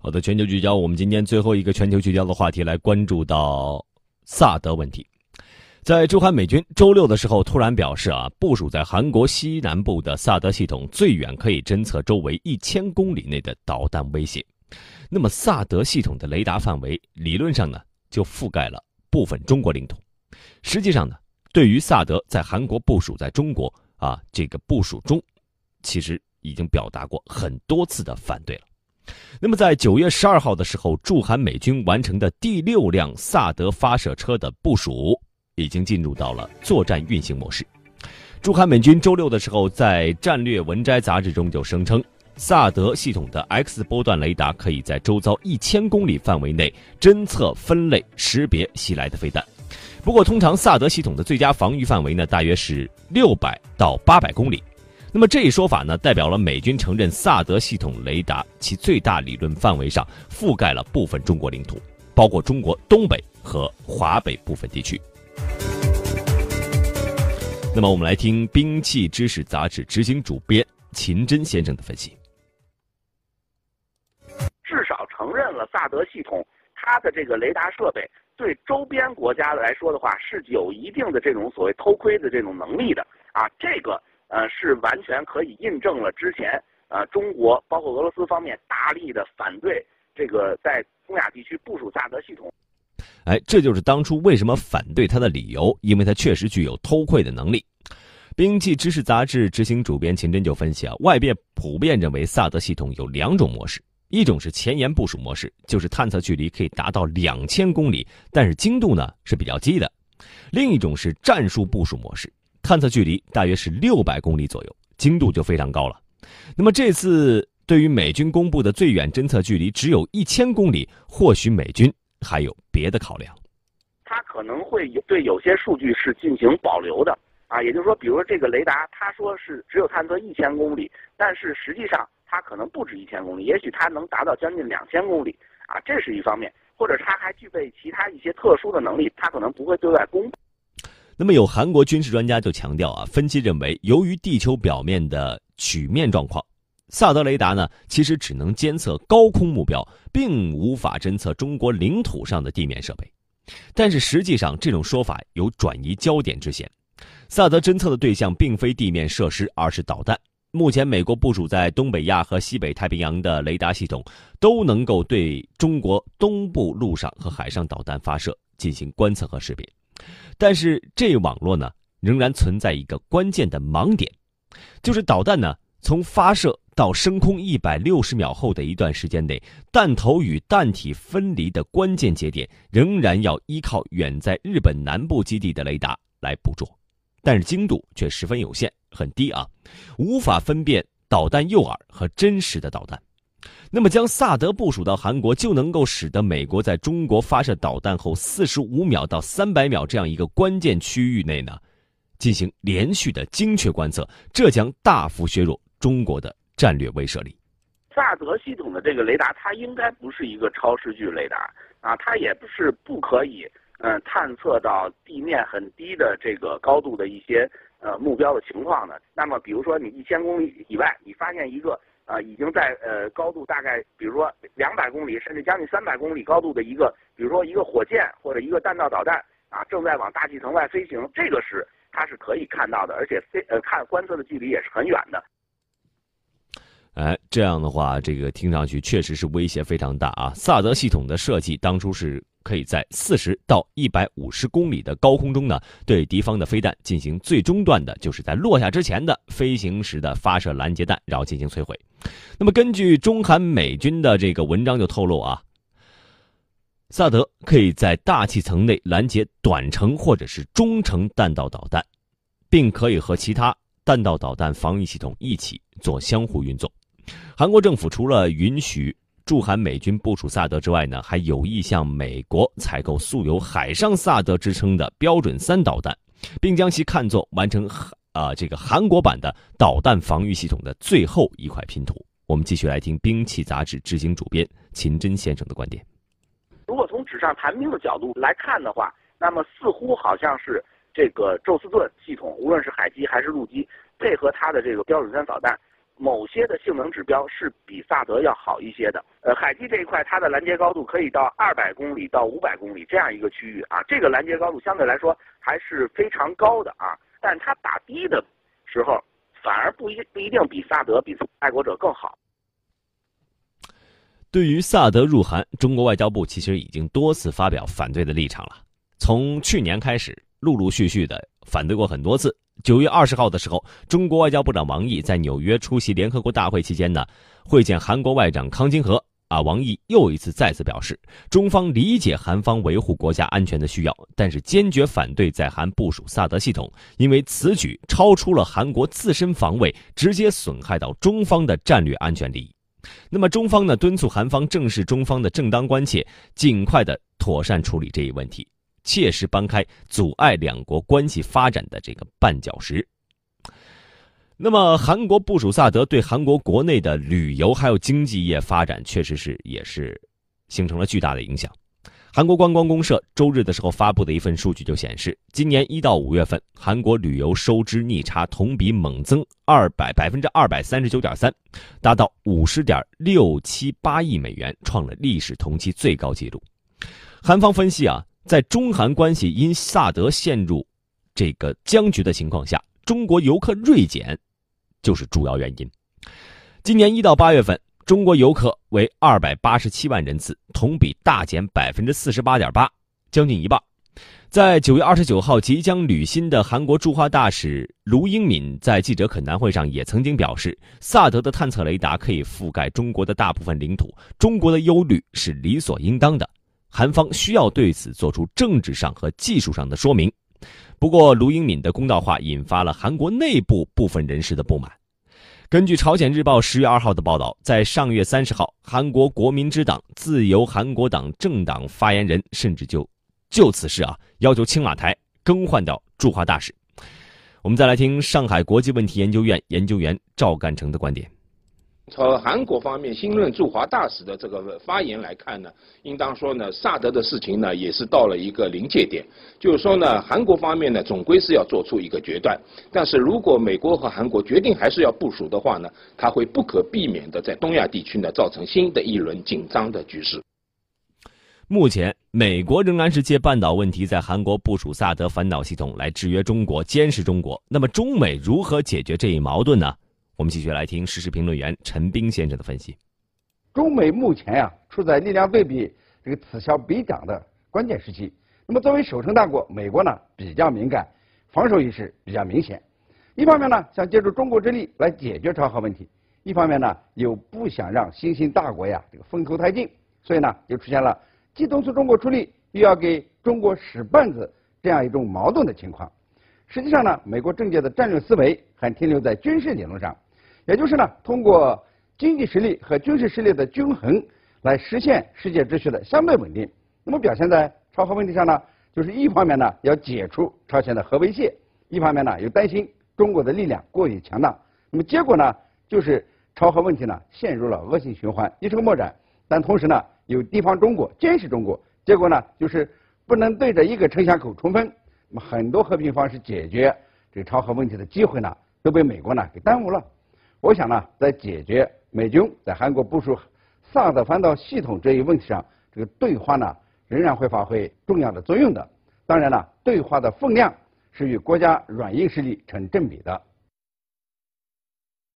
好的，全球聚焦，我们今天最后一个全球聚焦的话题来关注到萨德问题。在驻韩美军周六的时候突然表示啊，部署在韩国西南部的萨德系统最远可以侦测周围一千公里内的导弹威胁。那么萨德系统的雷达范围理论上呢，就覆盖了部分中国领土。实际上呢，对于萨德在韩国部署在中国啊这个部署中，其实已经表达过很多次的反对了。那么，在九月十二号的时候，驻韩美军完成的第六辆萨德发射车的部署，已经进入到了作战运行模式。驻韩美军周六的时候，在《战略文摘》杂志中就声称，萨德系统的 X 波段雷达可以在周遭一千公里范围内侦测、分类、识别袭来的飞弹。不过，通常萨德系统的最佳防御范围呢，大约是六百到八百公里。那么这一说法呢，代表了美军承认萨德系统雷达其最大理论范围上覆盖了部分中国领土，包括中国东北和华北部分地区。那么我们来听《兵器知识》杂志执行主编秦真先生的分析。至少承认了萨德系统它的这个雷达设备对周边国家来说的话是有一定的这种所谓偷窥的这种能力的啊，这个。呃，是完全可以印证了之前呃中国包括俄罗斯方面大力的反对这个在东亚地区部署萨德系统。哎，这就是当初为什么反对它的理由，因为它确实具有偷窥的能力。兵器知识杂志执行主编秦真就分析啊，外界普遍认为萨德系统有两种模式，一种是前沿部署模式，就是探测距离可以达到两千公里，但是精度呢是比较低的；另一种是战术部署模式。探测距离大约是六百公里左右，精度就非常高了。那么这次对于美军公布的最远侦测距离只有一千公里，或许美军还有别的考量。它可能会有对有些数据是进行保留的啊，也就是说，比如说这个雷达，它说是只有探测一千公里，但是实际上它可能不止一千公里，也许它能达到将近两千公里啊，这是一方面，或者它还具备其他一些特殊的能力，它可能不会对外公布。那么有韩国军事专家就强调啊，分析认为，由于地球表面的曲面状况，萨德雷达呢其实只能监测高空目标，并无法侦测中国领土上的地面设备。但是实际上，这种说法有转移焦点之嫌。萨德侦测的对象并非地面设施，而是导弹。目前，美国部署在东北亚和西北太平洋的雷达系统，都能够对中国东部陆上和海上导弹发射进行观测和识别。但是这网络呢，仍然存在一个关键的盲点，就是导弹呢从发射到升空一百六十秒后的一段时间内，弹头与弹体分离的关键节点，仍然要依靠远在日本南部基地的雷达来捕捉，但是精度却十分有限，很低啊，无法分辨导弹诱饵和真实的导弹。那么，将萨德部署到韩国，就能够使得美国在中国发射导弹后四十五秒到三百秒这样一个关键区域内呢，进行连续的精确观测，这将大幅削弱中国的战略威慑力。萨德系统的这个雷达，它应该不是一个超视距雷达啊，它也不是不可以嗯探测到地面很低的这个高度的一些呃目标的情况的。那么，比如说你一千公里以外，你发现一个。啊，已经在呃高度大概，比如说两百公里，甚至将近三百公里高度的一个，比如说一个火箭或者一个弹道导弹啊，正在往大气层外飞行，这个是它是可以看到的，而且飞呃看观测的距离也是很远的。哎，这样的话，这个听上去确实是威胁非常大啊。萨德系统的设计当初是。可以在四十到一百五十公里的高空中呢，对敌方的飞弹进行最终段的，就是在落下之前的飞行时的发射拦截弹，然后进行摧毁。那么，根据中韩美军的这个文章就透露啊，萨德可以在大气层内拦截短程或者是中程弹道导弹，并可以和其他弹道导弹防御系统一起做相互运作。韩国政府除了允许。驻韩美军部署萨德之外呢，还有意向美国采购素有“海上萨德”之称的标准三导弹，并将其看作完成啊这个韩国版的导弹防御系统的最后一块拼图。我们继续来听《兵器》杂志执行主编秦真先生的观点。如果从纸上谈兵的角度来看的话，那么似乎好像是这个宙斯盾系统，无论是海基还是陆基，配合它的这个标准三导弹。某些的性能指标是比萨德要好一些的。呃，海基这一块，它的拦截高度可以到二百公里到五百公里这样一个区域啊，这个拦截高度相对来说还是非常高的啊。但它打的的时候，反而不一不一定比萨德、比爱国者更好。对于萨德入韩，中国外交部其实已经多次发表反对的立场了。从去年开始，陆陆续续的反对过很多次。九月二十号的时候，中国外交部长王毅在纽约出席联合国大会期间呢，会见韩国外长康金和。啊，王毅又一次再次表示，中方理解韩方维护国家安全的需要，但是坚决反对在韩部署萨德系统，因为此举超出了韩国自身防卫，直接损害到中方的战略安全利益。那么，中方呢敦促韩方正视中方的正当关切，尽快的妥善处理这一问题，切实搬开阻碍两国关系发展的这个绊脚石。那么，韩国部署萨德对韩国国内的旅游还有经济业发展，确实是也是形成了巨大的影响。韩国观光公社周日的时候发布的一份数据就显示，今年一到五月份，韩国旅游收支逆差同比猛增二百百分之二百三十九点三，达到五十点六七八亿美元，创了历史同期最高纪录。韩方分析啊，在中韩关系因萨德陷入这个僵局的情况下，中国游客锐减。就是主要原因。今年一到八月份，中国游客为二百八十七万人次，同比大减百分之四十八点八，将近一半。在九月二十九号即将履新的韩国驻华大使卢英敏在记者恳谈会上也曾经表示，萨德的探测雷达可以覆盖中国的大部分领土，中国的忧虑是理所应当的，韩方需要对此做出政治上和技术上的说明。不过，卢英敏的公道话引发了韩国内部部分人士的不满。根据朝鲜日报十月二号的报道，在上月三十号，韩国国民之党自由韩国党政党发言人甚至就就此事啊，要求青瓦台更换掉驻华大使。我们再来听上海国际问题研究院研究员赵干成的观点。从韩国方面新任驻华大使的这个发言来看呢，应当说呢，萨德的事情呢也是到了一个临界点，就是说呢，韩国方面呢总归是要做出一个决断，但是如果美国和韩国决定还是要部署的话呢，它会不可避免的在东亚地区呢造成新的一轮紧张的局势。目前，美国仍然是借半岛问题在韩国部署萨德反导系统来制约中国、监视中国。那么，中美如何解决这一矛盾呢？我们继续来听时事评论员陈斌先生的分析。中美目前呀处在力量对比、这个此消彼长的关键时期。那么作为守城大国，美国呢比较敏感，防守意识比较明显。一方面呢想借助中国之力来解决朝核问题，一方面呢又不想让新兴大国呀这个风头太劲，所以呢就出现了既敦促中国出力，又要给中国使绊子这样一种矛盾的情况。实际上呢，美国政界的战略思维还停留在军事理论上。也就是呢，通过经济实力和军事实力的均衡来实现世界秩序的相对稳定。那么表现在朝核问题上呢，就是一方面呢要解除朝鲜的核威胁，一方面呢又担心中国的力量过于强大。那么结果呢，就是朝核问题呢陷入了恶性循环，一筹莫展。但同时呢，有地方中国监视中国，结果呢就是不能对着一个城乡口冲锋。那么很多和平方式解决这个朝核问题的机会呢，都被美国呢给耽误了。我想呢，在解决美军在韩国部署萨德反导系统这一问题上，这个对话呢仍然会发挥重要的作用的。当然了，对话的分量是与国家软硬实力成正比的。